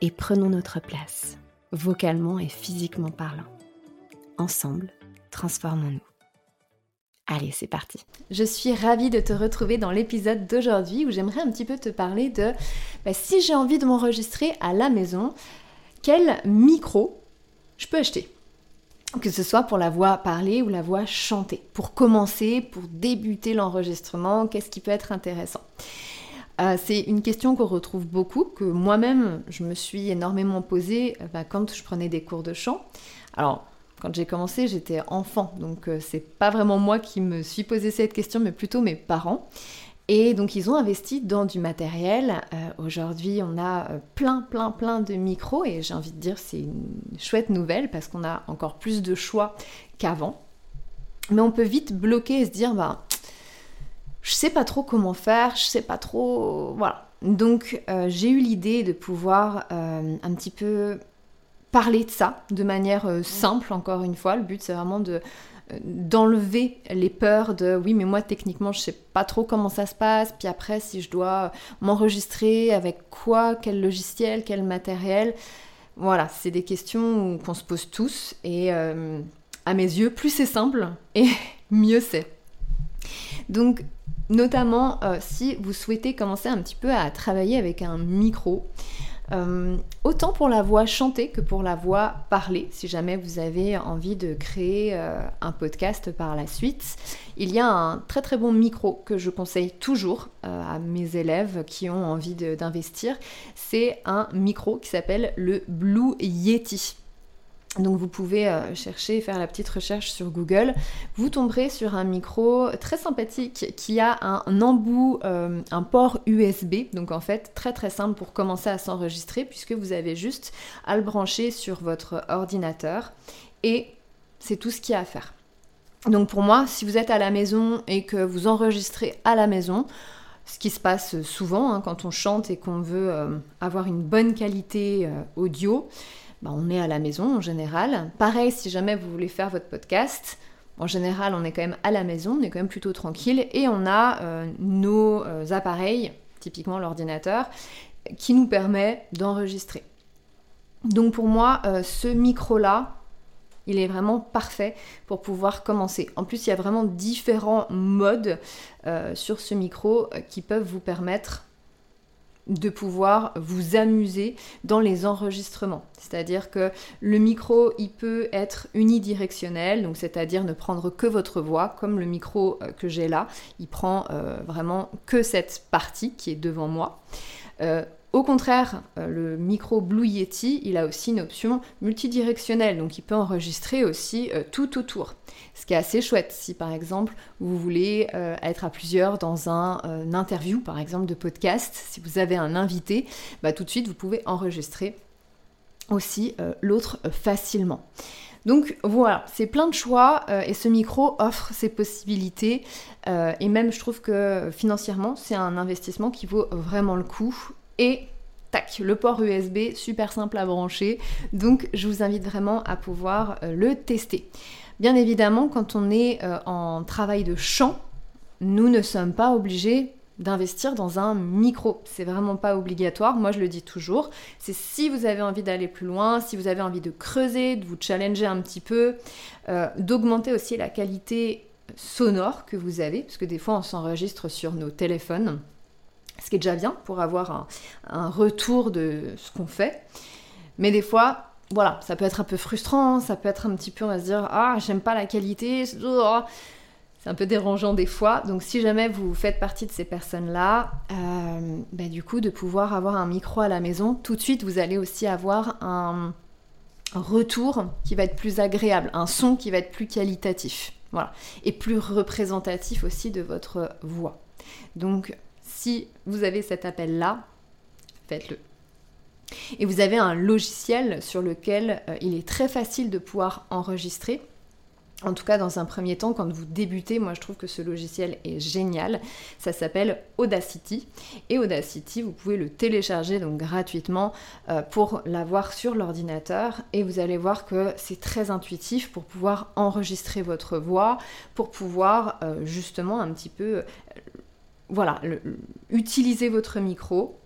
et prenons notre place, vocalement et physiquement parlant. Ensemble, transformons-nous. Allez, c'est parti. Je suis ravie de te retrouver dans l'épisode d'aujourd'hui où j'aimerais un petit peu te parler de bah, si j'ai envie de m'enregistrer à la maison, quel micro je peux acheter? Que ce soit pour la voix parlée ou la voix chantée. Pour commencer, pour débuter l'enregistrement, qu'est-ce qui peut être intéressant? Euh, c'est une question qu'on retrouve beaucoup, que moi-même je me suis énormément posée euh, bah, quand je prenais des cours de chant. Alors, quand j'ai commencé, j'étais enfant, donc euh, c'est pas vraiment moi qui me suis posé cette question, mais plutôt mes parents. Et donc ils ont investi dans du matériel. Aujourd'hui, on a plein, plein, plein de micros et j'ai envie de dire c'est une chouette nouvelle parce qu'on a encore plus de choix qu'avant. Mais on peut vite bloquer et se dire bah je sais pas trop comment faire, je sais pas trop. Voilà. Donc euh, j'ai eu l'idée de pouvoir euh, un petit peu parler de ça de manière euh, simple, encore une fois. Le but c'est vraiment de d'enlever les peurs de oui mais moi techniquement je sais pas trop comment ça se passe puis après si je dois m'enregistrer avec quoi quel logiciel quel matériel voilà c'est des questions qu'on se pose tous et à mes yeux plus c'est simple et mieux c'est donc notamment euh, si vous souhaitez commencer un petit peu à travailler avec un micro. Euh, autant pour la voix chantée que pour la voix parlée, si jamais vous avez envie de créer euh, un podcast par la suite. Il y a un très très bon micro que je conseille toujours à mes élèves qui ont envie d'investir. C'est un micro qui s'appelle le Blue Yeti. Donc vous pouvez euh, chercher, faire la petite recherche sur Google. Vous tomberez sur un micro très sympathique qui a un embout, euh, un port USB. Donc en fait très très simple pour commencer à s'enregistrer puisque vous avez juste à le brancher sur votre ordinateur et c'est tout ce qu'il y a à faire. Donc pour moi, si vous êtes à la maison et que vous enregistrez à la maison, ce qui se passe souvent hein, quand on chante et qu'on veut euh, avoir une bonne qualité audio, bah, on est à la maison en général. Pareil, si jamais vous voulez faire votre podcast, en général, on est quand même à la maison, on est quand même plutôt tranquille et on a euh, nos euh, appareils, typiquement l'ordinateur, qui nous permet d'enregistrer. Donc pour moi, euh, ce micro-là, il est vraiment parfait pour pouvoir commencer. En plus, il y a vraiment différents modes sur ce micro qui peuvent vous permettre de pouvoir vous amuser dans les enregistrements. C'est-à-dire que le micro, il peut être unidirectionnel, donc c'est-à-dire ne prendre que votre voix, comme le micro euh, que j'ai là, il prend euh, vraiment que cette partie qui est devant moi. Euh, au contraire, euh, le micro Blue Yeti, il a aussi une option multidirectionnelle, donc il peut enregistrer aussi euh, tout autour. Ce qui est assez chouette si par exemple vous voulez euh, être à plusieurs dans un interview, par exemple de podcast, si vous avez un invité, bah, tout de suite vous pouvez enregistrer aussi l'autre facilement. Donc voilà, c'est plein de choix et ce micro offre ces possibilités et même je trouve que financièrement c'est un investissement qui vaut vraiment le coup et tac, le port USB, super simple à brancher. Donc je vous invite vraiment à pouvoir euh, le tester. Bien évidemment, quand on est euh, en travail de chant, nous ne sommes pas obligés d'investir dans un micro. C'est vraiment pas obligatoire. Moi, je le dis toujours. C'est si vous avez envie d'aller plus loin, si vous avez envie de creuser, de vous challenger un petit peu, euh, d'augmenter aussi la qualité sonore que vous avez, parce que des fois, on s'enregistre sur nos téléphones ce qui est déjà bien pour avoir un, retour de ce qu'on fait. Mais des fois, voilà, ça peut être un peu frustrant, ça peut être un petit peu, on va se dire, ah, j'aime pas la qualité, oh, c'est un peu dérangeant des fois. Donc si jamais vous faites partie de ces personnes-là, euh, bah, du coup, de pouvoir avoir un micro à la maison, tout de suite, vous allez aussi avoir un retour qui va être plus agréable, un son qui va être plus qualitatif. Voilà. Et plus représentatif aussi de votre voix. Donc, si vous avez cet appel-là, faites-le. Et vous avez un logiciel sur lequel euh, il est très facile de pouvoir enregistrer. En tout cas, dans un premier temps, quand vous débutez, moi je trouve que ce logiciel est génial. Ça s'appelle Audacity. Et Audacity, vous pouvez le télécharger donc gratuitement euh, pour l'avoir sur l'ordinateur. Et vous allez voir que c'est très intuitif pour pouvoir enregistrer votre voix, pour pouvoir euh, justement un petit peu, voilà, utiliser votre micro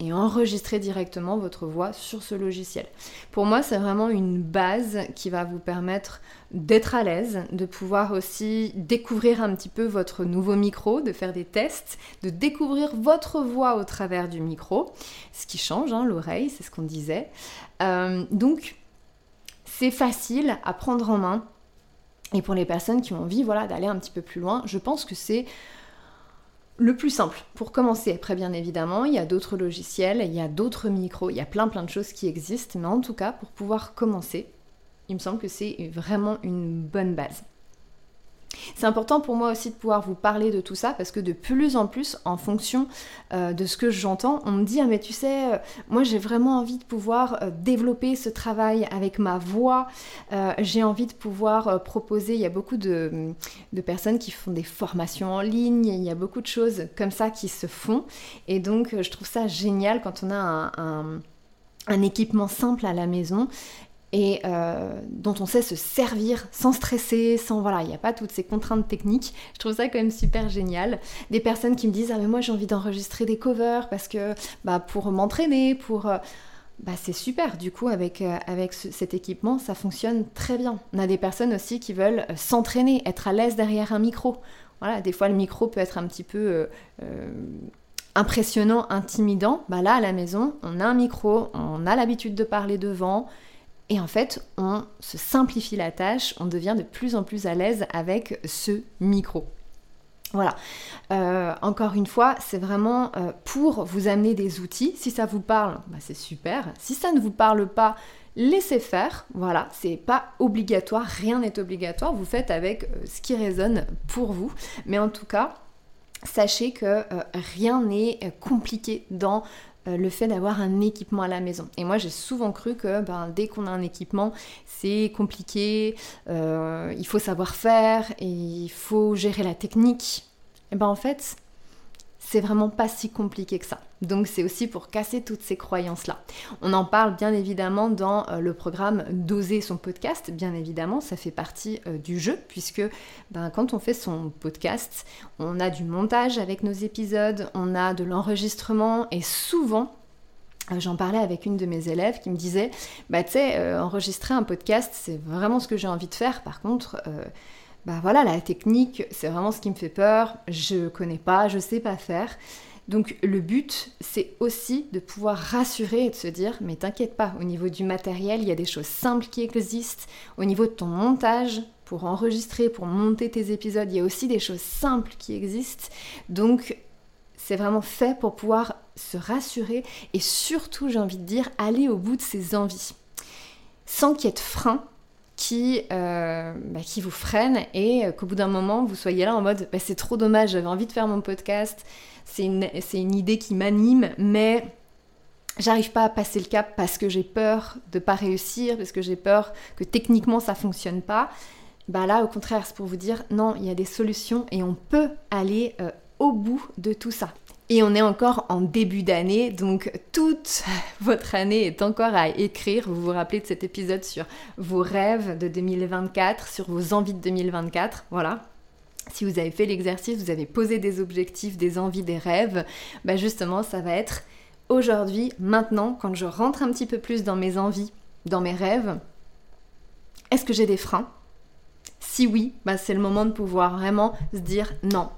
et enregistrer directement votre voix sur ce logiciel. Pour moi, c'est vraiment une base qui va vous permettre d'être à l'aise, de pouvoir aussi découvrir un petit peu votre nouveau micro, de faire des tests, de découvrir votre voix au travers du micro, ce qui change, hein, l'oreille, c'est ce qu'on disait. Euh, donc, c'est facile à prendre en main. Et pour les personnes qui ont envie voilà, d'aller un petit peu plus loin, je pense que c'est le plus simple pour commencer. Après, bien évidemment, il y a d'autres logiciels, il y a d'autres micros, il y a plein plein de choses qui existent, mais en tout cas, pour pouvoir commencer, il me semble que c'est vraiment une bonne base. C'est important pour moi aussi de pouvoir vous parler de tout ça parce que de plus en plus, en fonction euh, de ce que j'entends, on me dit Ah, mais tu sais, euh, moi j'ai vraiment envie de pouvoir euh, développer ce travail avec ma voix. j'ai envie de pouvoir proposer. Il y a beaucoup de, personnes qui font des formations en ligne. Il y a beaucoup de choses comme ça qui se font. Et donc, je trouve ça génial quand on a un équipement simple à la maison et euh, dont on sait se servir sans stresser, sans voilà, il n'y a pas toutes ces contraintes techniques. Je trouve ça quand même super génial. Des personnes qui me disent ah mais moi j'ai envie d'enregistrer des covers parce que bah pour m'entraîner, pour euh, bah c'est super. Du coup avec euh, avec cet équipement ça fonctionne très bien. On a des personnes aussi qui veulent s'entraîner, être à l'aise derrière un micro. Voilà, des fois le micro peut être un petit peu impressionnant, intimidant. Bah là à la maison on a un micro, on a l'habitude de parler devant. Et en fait, on se simplifie la tâche, on devient de plus en plus à l'aise avec ce micro. Voilà. Euh, encore une fois, c'est vraiment euh, pour vous amener des outils. Si ça vous parle, bah, c'est super. Si ça ne vous parle pas, laissez faire. Voilà, c'est pas obligatoire, rien n'est obligatoire. Vous faites avec euh, ce qui résonne pour vous. Mais en tout cas, sachez que rien n'est compliqué dans le fait d'avoir un équipement à la maison. Et moi j'ai souvent cru que ben, dès qu'on a un équipement, c'est compliqué, euh, il faut savoir faire et il faut gérer la technique. Et ben en fait, c'est vraiment pas si compliqué que ça. Donc c'est aussi pour casser toutes ces croyances-là. On en parle bien évidemment dans euh, le programme Doser son podcast, bien évidemment, ça fait partie euh, du jeu, puisque ben, quand on fait son podcast, on a du montage avec nos épisodes, on a de l'enregistrement et souvent euh, J'en parlais avec une de mes élèves qui me disait, bah tu sais, enregistrer un podcast, c'est vraiment ce que j'ai envie de faire. Par contre, bah voilà, la technique, c'est vraiment ce qui me fait peur, je connais pas, je sais pas faire. Donc le but, c'est aussi de pouvoir rassurer et de se dire, mais t'inquiète pas, au niveau du matériel, il y a des choses simples qui existent. Au niveau de ton montage, pour enregistrer, pour monter tes épisodes, il y a aussi des choses simples qui existent. Donc c'est vraiment fait pour pouvoir se rassurer et surtout, j'ai envie de dire, aller au bout de ses envies. Sans qu'il y ait de frein qui, euh, bah, qui vous freine et qu'au bout d'un moment, vous soyez là en mode bah, c'est trop dommage, j'avais envie de faire mon podcast, c'est une, une idée qui m'anime, mais j'arrive pas à passer le cap parce que j'ai peur de pas réussir, parce que j'ai peur que techniquement ça fonctionne pas. Bah là, au contraire, c'est pour vous dire non, il y a des solutions et on peut aller euh, au bout de tout ça. Et on est encore en début d'année, donc toute votre année est encore à écrire. Vous vous rappelez de cet épisode sur vos rêves de 2024, sur vos envies de 2024, voilà. Si vous avez fait l'exercice, vous avez posé des objectifs, des envies, des rêves, bah justement, ça va être aujourd'hui, maintenant, quand je rentre un petit peu plus dans mes envies, dans mes rêves, est-ce que j'ai des freins? Si oui, bah c'est le moment de pouvoir vraiment se dire non,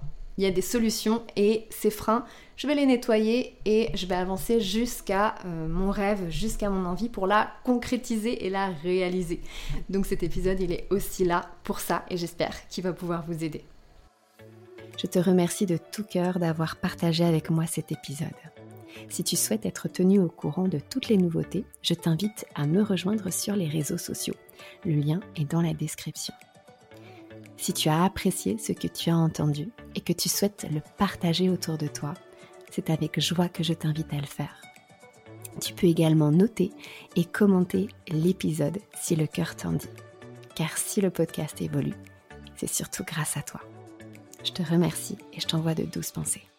il y a des solutions et ces freins, je vais les nettoyer et je vais avancer jusqu'à euh, mon rêve, jusqu'à mon envie pour la concrétiser et la réaliser. Donc cet épisode, il est aussi là pour ça et j'espère qu'il va pouvoir vous aider. Je te remercie de tout cœur d'avoir partagé avec moi cet épisode. Si tu souhaites être tenu au courant de toutes les nouveautés, je t'invite à me rejoindre sur les réseaux sociaux. Le lien est dans la description. Si tu as apprécié ce que tu as entendu et que tu souhaites le partager autour de toi, c'est avec joie que je t'invite à le faire. Tu peux également noter et commenter l'épisode si le cœur t'en dit. Car si le podcast évolue, c'est surtout grâce à toi. Je te remercie et je t'envoie de douces pensées.